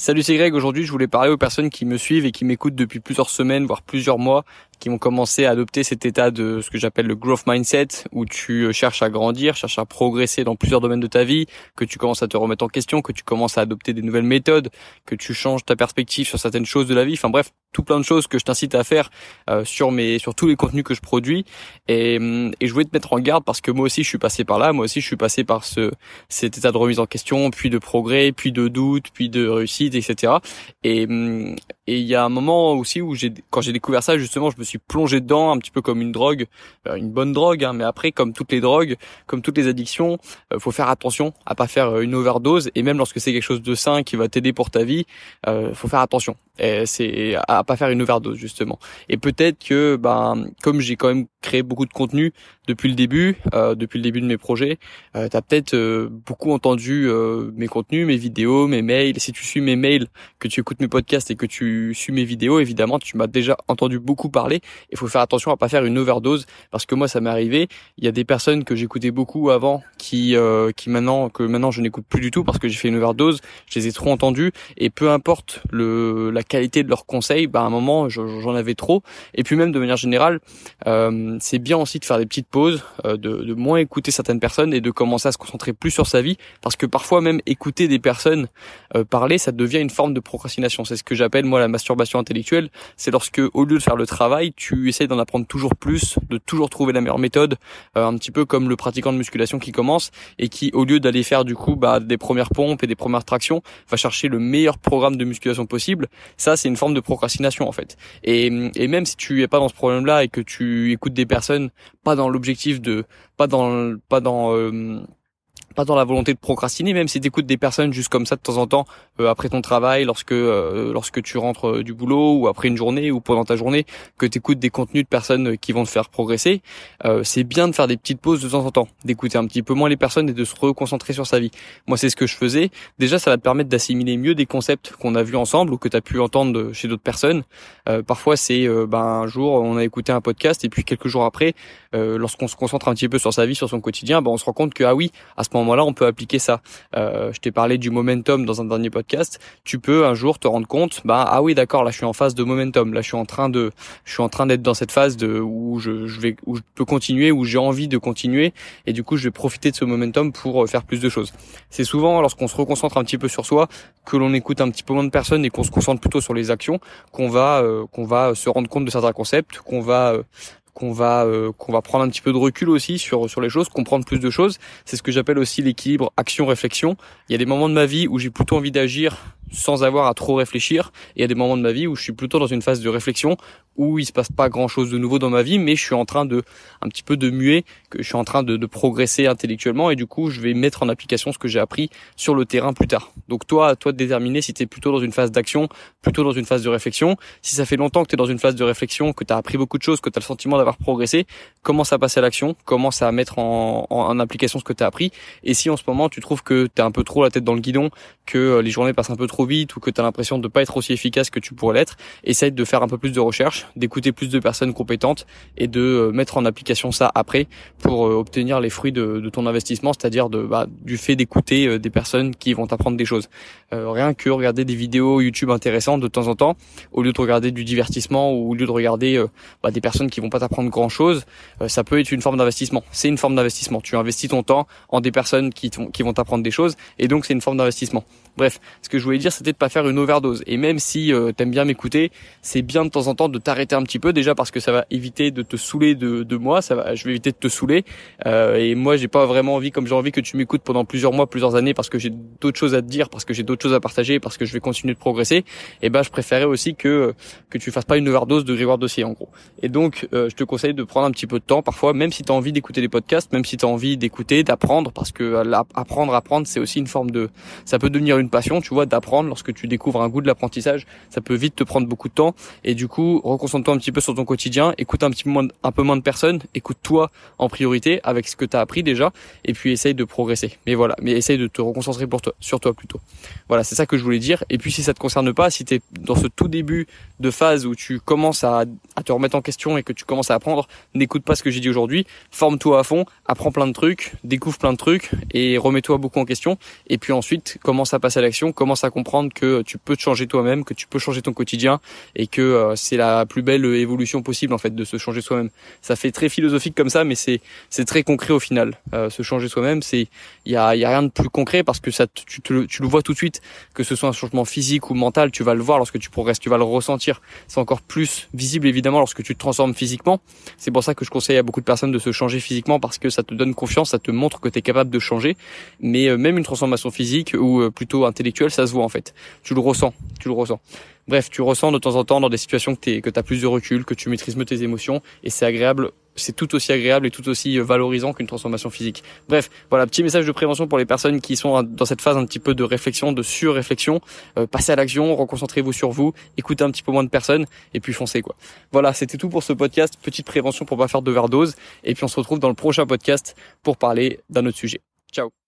Salut c'est Greg, aujourd'hui je voulais parler aux personnes qui me suivent et qui m'écoutent depuis plusieurs semaines, voire plusieurs mois, qui ont commencé à adopter cet état de ce que j'appelle le growth mindset, où tu euh, cherches à grandir, cherches à progresser dans plusieurs domaines de ta vie, que tu commences à te remettre en question, que tu commences à adopter des nouvelles méthodes, que tu changes ta perspective sur certaines choses de la vie, enfin bref, tout plein de choses que je t'incite à faire euh, sur mes sur tous les contenus que je produis. Et, hum, et je voulais te mettre en garde parce que moi aussi je suis passé par là. Moi aussi je suis passé par ce cet état de remise en question puis de progrès puis de doute puis de réussite etc et hum, et il y a un moment aussi où j'ai quand j'ai découvert ça justement je me suis plongé dedans un petit peu comme une drogue euh, une bonne drogue hein, mais après comme toutes les drogues comme toutes les addictions euh, faut faire attention à pas faire une overdose et même lorsque c'est quelque chose de sain qui va t'aider pour ta vie euh, faut faire attention c'est à pas faire une overdose justement. Et peut-être que ben comme j'ai quand même créé beaucoup de contenu depuis le début, euh, depuis le début de mes projets, euh, tu as peut-être euh, beaucoup entendu euh, mes contenus, mes vidéos, mes mails. Si tu suis mes mails, que tu écoutes mes podcasts et que tu suis mes vidéos, évidemment, tu m'as déjà entendu beaucoup parler. Il faut faire attention à pas faire une overdose parce que moi ça m'est arrivé. Il y a des personnes que j'écoutais beaucoup avant qui euh, qui maintenant que maintenant je n'écoute plus du tout parce que j'ai fait une overdose. Je les ai trop entendus et peu importe le la qualité de leurs conseils, bah à un moment j'en avais trop. Et puis même de manière générale, euh, c'est bien aussi de faire des petites pauses, euh, de, de, moins écouter certaines personnes et de commencer à se concentrer plus sur sa vie, parce que parfois même écouter des personnes euh, parler, ça devient une forme de procrastination. C'est ce que j'appelle moi la masturbation intellectuelle. C'est lorsque au lieu de faire le travail, tu essayes d'en apprendre toujours plus, de toujours trouver la meilleure méthode, euh, un petit peu comme le pratiquant de musculation qui commence et qui au lieu d'aller faire du coup bah, des premières pompes et des premières tractions, va chercher le meilleur programme de musculation possible. Ça c'est une forme de procrastination en fait. Et, et même si tu es pas dans ce problème-là et que tu écoutes des personnes pas dans l'objectif de, pas dans, pas dans euh, pas dans la volonté de procrastiner, même si tu écoutes des personnes juste comme ça de temps en temps euh, après ton travail, lorsque euh, lorsque tu rentres euh, du boulot ou après une journée ou pendant ta journée, que tu écoutes des contenus de personnes qui vont te faire progresser, c'est bien de faire des petites pauses de temps en temps, d'écouter un petit peu moins les personnes et de se reconcentrer sur sa vie. Moi, c'est ce que je faisais. Déjà, ça va te permettre d'assimiler mieux des concepts qu'on a vus ensemble ou que tu as pu entendre chez d'autres personnes. parfois, c'est ben un jour on a écouté un podcast et puis quelques jours après, lorsqu'on se concentre un petit peu sur sa vie, sur son quotidien, ben on se rend compte que ah oui, à ce moment là on peut appliquer ça. Euh, je t'ai parlé du momentum dans un dernier podcast. Tu peux un jour te rendre compte, bah ah oui d'accord, là je suis en phase de momentum, là je suis en train de, je suis en train d'être dans cette phase de où je, vais, où je peux continuer, où j'ai envie de continuer, et du coup je vais profiter de ce momentum pour euh, faire plus de choses. C'est souvent lorsqu'on se reconcentre un petit peu sur soi, que l'on écoute un petit peu moins de personnes et qu'on se concentre plutôt sur les actions, qu'on va, euh, qu'on va se rendre compte de certains concepts, qu'on va qu'on va euh, qu'on va prendre un petit peu de recul aussi sur sur les choses, comprendre plus de choses. C'est ce que j'appelle aussi l'équilibre action-réflexion. Il y a des moments de ma vie où j'ai plutôt envie d'agir sans avoir à trop réfléchir. Et il y a des moments de ma vie où je suis plutôt dans une phase de réflexion où il se passe pas grand chose de nouveau dans ma vie, mais je suis en train de un petit peu de muer, que je suis en train de, de progresser intellectuellement et du coup je vais mettre en application ce que j'ai appris sur le terrain plus tard. Donc toi, toi de déterminer si tu es plutôt dans une phase d'action, plutôt dans une phase de réflexion. Si ça fait longtemps que tu es dans une phase de réflexion, que tu as appris beaucoup de choses, que tu as le sentiment d'avoir progressé, commence à passer à l'action, commence à mettre en, en, application ce que tu as appris. Et si en ce moment tu trouves que tu es un peu trop la tête dans le guidon, que euh, les journées passent un peu trop vite ou que tu as l'impression de pas être aussi efficace que tu pourrais l'être, essaye de faire un peu plus de recherche, d'écouter plus de personnes compétentes et de euh, mettre en application ça après pour euh, obtenir les fruits de, de ton investissement, c'est-à-dire de bah, du fait d'écouter euh, des personnes qui vont t'apprendre des choses. rien que regarder des vidéos YouTube intéressantes de temps en temps, au lieu de regarder du divertissement ou au lieu de regarder bah, des personnes qui vont pas t'apprendre grand-chose, ça peut être une forme d'investissement. C'est une forme d'investissement. Tu investis ton temps en des personnes qui, qui vont t'apprendre des choses et donc c'est une forme d'investissement. Bref, ce que je voulais dire, c'était de pas faire une overdose. Et même si euh, t'aimes bien m'écouter, c'est bien de temps en temps de t'arrêter un petit peu, déjà parce que ça va éviter de te saouler de, de moi, ça va, je vais éviter de te saouler. Euh, et moi, j'ai pas vraiment envie, comme j'ai envie que tu m'écoutes pendant plusieurs mois, plusieurs années, parce que j'ai d'autres choses à te dire, parce que j'ai d'autres choses à partager, parce que je vais continuer de progresser. Et ben, je préférais aussi que que tu fasses pas une overdose de Grégoire Dossier, en gros. Et donc, euh, je te conseille de prendre un petit peu de temps, parfois, même si tu as envie d'écouter les podcasts, même si tu as envie d'écouter, d'apprendre, parce que euh, apprendre, apprendre, c'est aussi une forme de, ça peut devenir une passion, tu vois, d'apprendre lorsque tu découvres un goût de l'apprentissage, ça peut vite te prendre beaucoup de temps. Et du coup, reconcentre-toi un petit peu sur ton quotidien, écoute un petit peu moins, un peu moins de personnes, écoute-toi en priorité avec ce que tu as appris déjà, et puis essaye de progresser. Mais voilà, mais essaye de te reconcentrer pour toi, sur toi plutôt. Voilà, c'est ça que je voulais dire. Et puis si ça te concerne pas, si tu es dans ce tout début de phase où tu commences à te remettre en question et que tu commences à apprendre, n'écoute pas ce que j'ai dit aujourd'hui, forme-toi à fond, apprends plein de trucs, découvre plein de trucs et remets-toi beaucoup en question. Et puis ensuite, commence à passer à l'action, commence à comprendre que tu peux te changer toi-même, que tu peux changer ton quotidien et que euh, c'est la plus belle évolution possible en fait de se changer soi-même. Ça fait très philosophique comme ça, mais c'est c'est très concret au final. Euh, se changer soi-même, c'est il y a y a rien de plus concret parce que ça tu, tu le vois tout de suite que ce soit un changement physique ou mental, tu vas le voir lorsque tu progresses, tu vas le ressentir. C'est encore plus visible évidemment lorsque tu te transformes physiquement. C'est pour ça que je conseille à beaucoup de personnes de se changer physiquement parce que ça te donne confiance, ça te montre que tu es capable de changer. Mais euh, même une transformation physique ou euh, plutôt intellectuelle, ça se voit en fait. Tu le ressens, tu le ressens. Bref, tu ressens de temps en temps dans des situations que tu as plus de recul, que tu maîtrises mieux tes émotions et c'est agréable c'est tout aussi agréable et tout aussi euh, valorisant qu'une transformation physique. Bref, voilà, petit message de prévention pour les personnes qui sont dans cette phase un petit peu de réflexion, de sur-réflexion. passez à l'action, reconcentrez-vous sur vous, écoutez un petit peu moins de personnes et puis foncez quoi. Voilà, c'était tout pour ce podcast. Petite prévention pour pas faire de d'overdose et puis on se retrouve dans le prochain podcast pour parler d'un autre sujet. Ciao